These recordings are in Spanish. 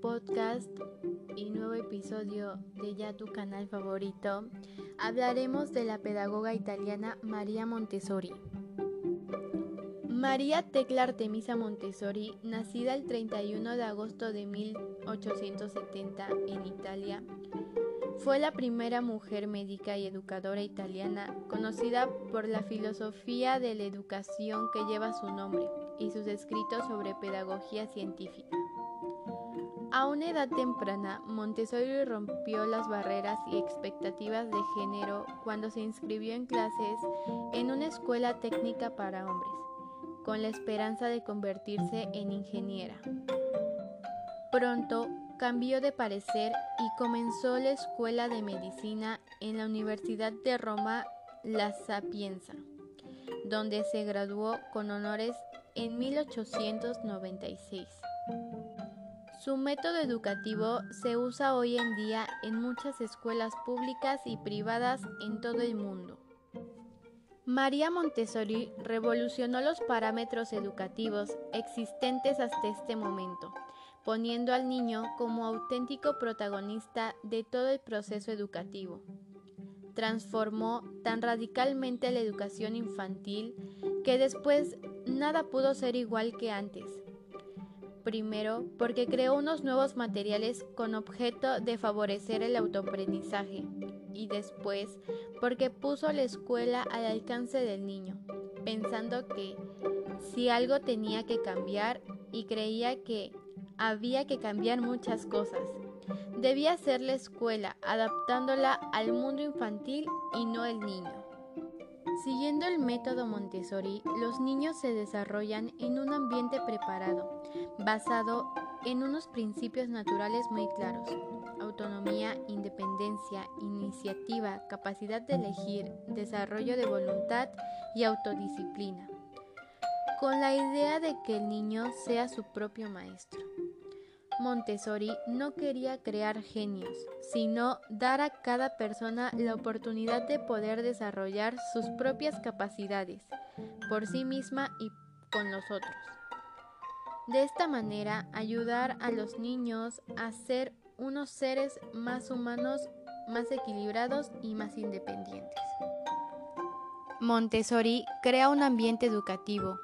podcast y nuevo episodio de ya tu canal favorito, hablaremos de la pedagoga italiana María Montessori. María Tecla Artemisa Montessori, nacida el 31 de agosto de 1870 en Italia, fue la primera mujer médica y educadora italiana conocida por la filosofía de la educación que lleva su nombre y sus escritos sobre pedagogía científica. A una edad temprana, Montessori rompió las barreras y expectativas de género cuando se inscribió en clases en una escuela técnica para hombres, con la esperanza de convertirse en ingeniera. Pronto cambió de parecer y comenzó la escuela de medicina en la Universidad de Roma La Sapienza, donde se graduó con honores en 1896. Su método educativo se usa hoy en día en muchas escuelas públicas y privadas en todo el mundo. María Montessori revolucionó los parámetros educativos existentes hasta este momento poniendo al niño como auténtico protagonista de todo el proceso educativo. Transformó tan radicalmente la educación infantil que después nada pudo ser igual que antes. Primero, porque creó unos nuevos materiales con objeto de favorecer el autoaprendizaje y después porque puso la escuela al alcance del niño, pensando que si algo tenía que cambiar y creía que había que cambiar muchas cosas. Debía ser la escuela, adaptándola al mundo infantil y no el niño. Siguiendo el método Montessori, los niños se desarrollan en un ambiente preparado, basado en unos principios naturales muy claros. Autonomía, independencia, iniciativa, capacidad de elegir, desarrollo de voluntad y autodisciplina, con la idea de que el niño sea su propio maestro. Montessori no quería crear genios, sino dar a cada persona la oportunidad de poder desarrollar sus propias capacidades por sí misma y con los otros. De esta manera, ayudar a los niños a ser unos seres más humanos, más equilibrados y más independientes. Montessori crea un ambiente educativo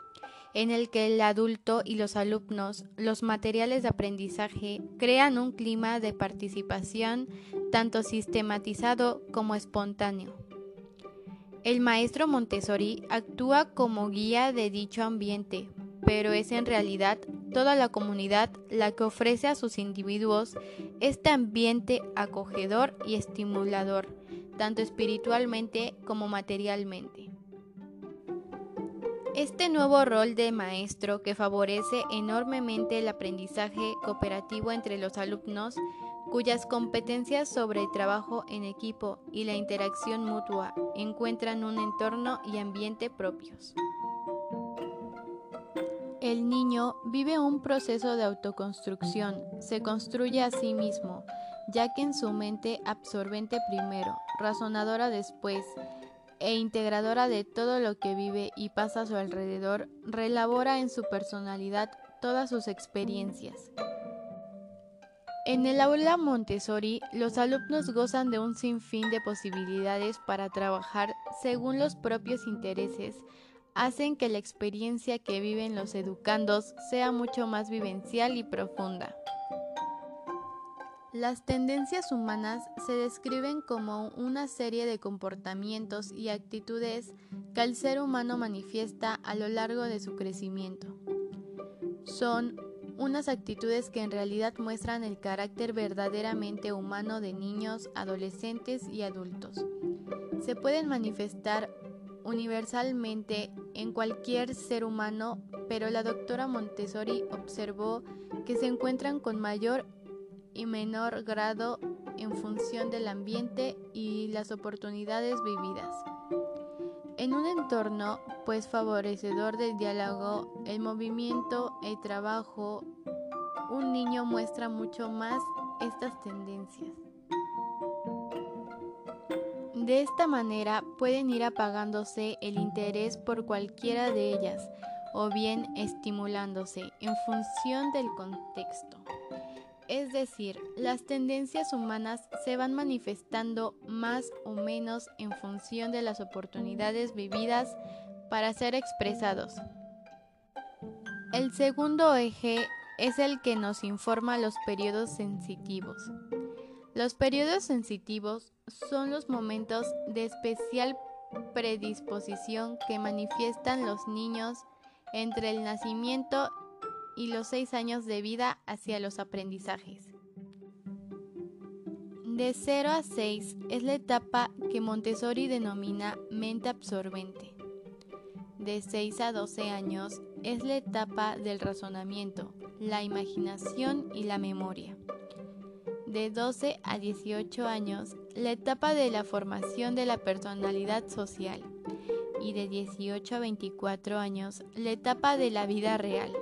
en el que el adulto y los alumnos, los materiales de aprendizaje, crean un clima de participación tanto sistematizado como espontáneo. El maestro Montessori actúa como guía de dicho ambiente, pero es en realidad toda la comunidad la que ofrece a sus individuos este ambiente acogedor y estimulador, tanto espiritualmente como materialmente. Este nuevo rol de maestro que favorece enormemente el aprendizaje cooperativo entre los alumnos, cuyas competencias sobre el trabajo en equipo y la interacción mutua encuentran un entorno y ambiente propios. El niño vive un proceso de autoconstrucción, se construye a sí mismo, ya que en su mente absorbente primero, razonadora después, e integradora de todo lo que vive y pasa a su alrededor, relabora en su personalidad todas sus experiencias. En el aula Montessori, los alumnos gozan de un sinfín de posibilidades para trabajar según los propios intereses, hacen que la experiencia que viven los educandos sea mucho más vivencial y profunda. Las tendencias humanas se describen como una serie de comportamientos y actitudes que el ser humano manifiesta a lo largo de su crecimiento. Son unas actitudes que en realidad muestran el carácter verdaderamente humano de niños, adolescentes y adultos. Se pueden manifestar universalmente en cualquier ser humano, pero la doctora Montessori observó que se encuentran con mayor y menor grado en función del ambiente y las oportunidades vividas. En un entorno pues favorecedor del diálogo, el movimiento, el trabajo, un niño muestra mucho más estas tendencias. De esta manera pueden ir apagándose el interés por cualquiera de ellas o bien estimulándose en función del contexto. Es decir, las tendencias humanas se van manifestando más o menos en función de las oportunidades vividas para ser expresados. El segundo eje es el que nos informa los periodos sensitivos. Los periodos sensitivos son los momentos de especial predisposición que manifiestan los niños entre el nacimiento y los seis años de vida hacia los aprendizajes. De 0 a 6 es la etapa que Montessori denomina mente absorbente. De 6 a 12 años es la etapa del razonamiento, la imaginación y la memoria. De 12 a 18 años, la etapa de la formación de la personalidad social. Y de 18 a 24 años, la etapa de la vida real.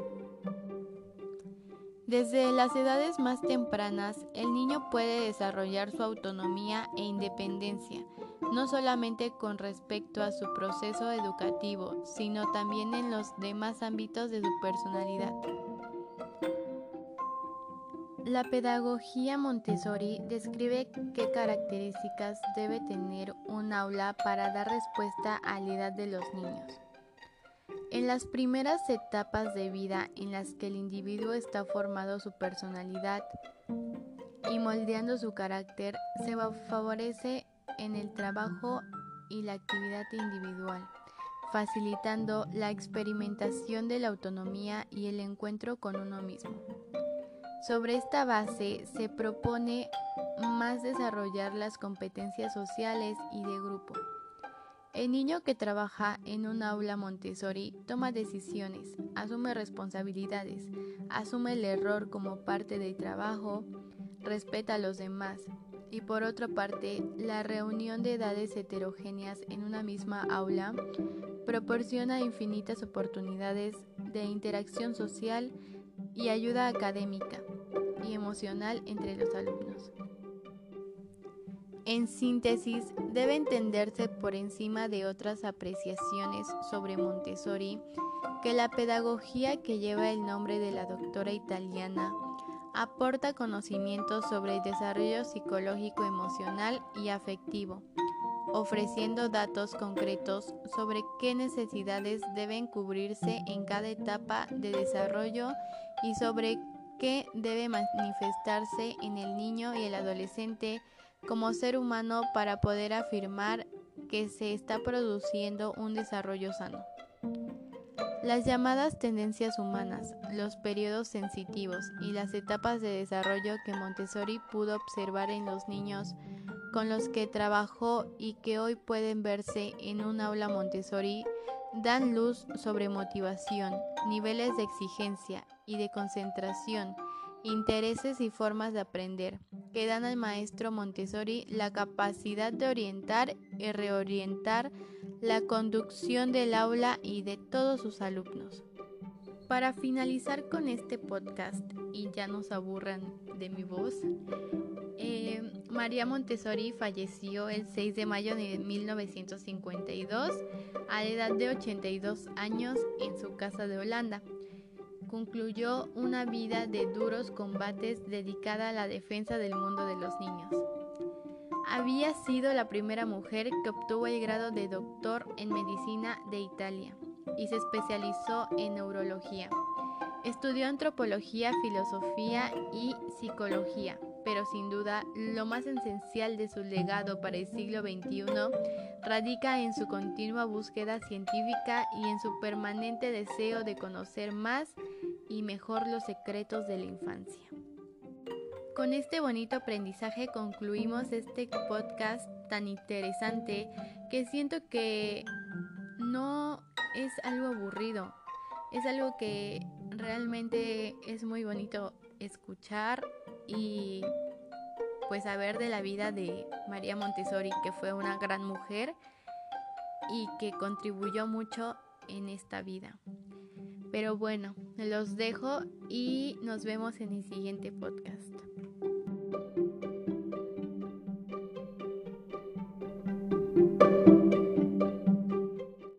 Desde las edades más tempranas, el niño puede desarrollar su autonomía e independencia, no solamente con respecto a su proceso educativo, sino también en los demás ámbitos de su personalidad. La pedagogía Montessori describe qué características debe tener un aula para dar respuesta a la edad de los niños. En las primeras etapas de vida en las que el individuo está formando su personalidad y moldeando su carácter, se favorece en el trabajo y la actividad individual, facilitando la experimentación de la autonomía y el encuentro con uno mismo. Sobre esta base se propone más desarrollar las competencias sociales y de grupo. El niño que trabaja en un aula Montessori toma decisiones, asume responsabilidades, asume el error como parte del trabajo, respeta a los demás. Y por otra parte, la reunión de edades heterogéneas en una misma aula proporciona infinitas oportunidades de interacción social y ayuda académica y emocional entre los alumnos. En síntesis, debe entenderse por encima de otras apreciaciones sobre Montessori que la pedagogía que lleva el nombre de la doctora italiana aporta conocimientos sobre el desarrollo psicológico, emocional y afectivo, ofreciendo datos concretos sobre qué necesidades deben cubrirse en cada etapa de desarrollo y sobre qué debe manifestarse en el niño y el adolescente como ser humano para poder afirmar que se está produciendo un desarrollo sano. Las llamadas tendencias humanas, los periodos sensitivos y las etapas de desarrollo que Montessori pudo observar en los niños con los que trabajó y que hoy pueden verse en un aula Montessori dan luz sobre motivación, niveles de exigencia y de concentración, intereses y formas de aprender, que dan al maestro Montessori la capacidad de orientar y reorientar la conducción del aula y de todos sus alumnos. Para finalizar con este podcast y ya nos aburran de mi voz, eh, María Montessori falleció el 6 de mayo de 1952 a la edad de 82 años en su casa de Holanda concluyó una vida de duros combates dedicada a la defensa del mundo de los niños. Había sido la primera mujer que obtuvo el grado de doctor en medicina de Italia y se especializó en neurología. Estudió antropología, filosofía y psicología, pero sin duda lo más esencial de su legado para el siglo XXI radica en su continua búsqueda científica y en su permanente deseo de conocer más y mejor los secretos de la infancia. Con este bonito aprendizaje concluimos este podcast tan interesante que siento que no es algo aburrido, es algo que realmente es muy bonito escuchar y pues saber de la vida de María Montessori, que fue una gran mujer y que contribuyó mucho en esta vida. Pero bueno, los dejo y nos vemos en el siguiente podcast.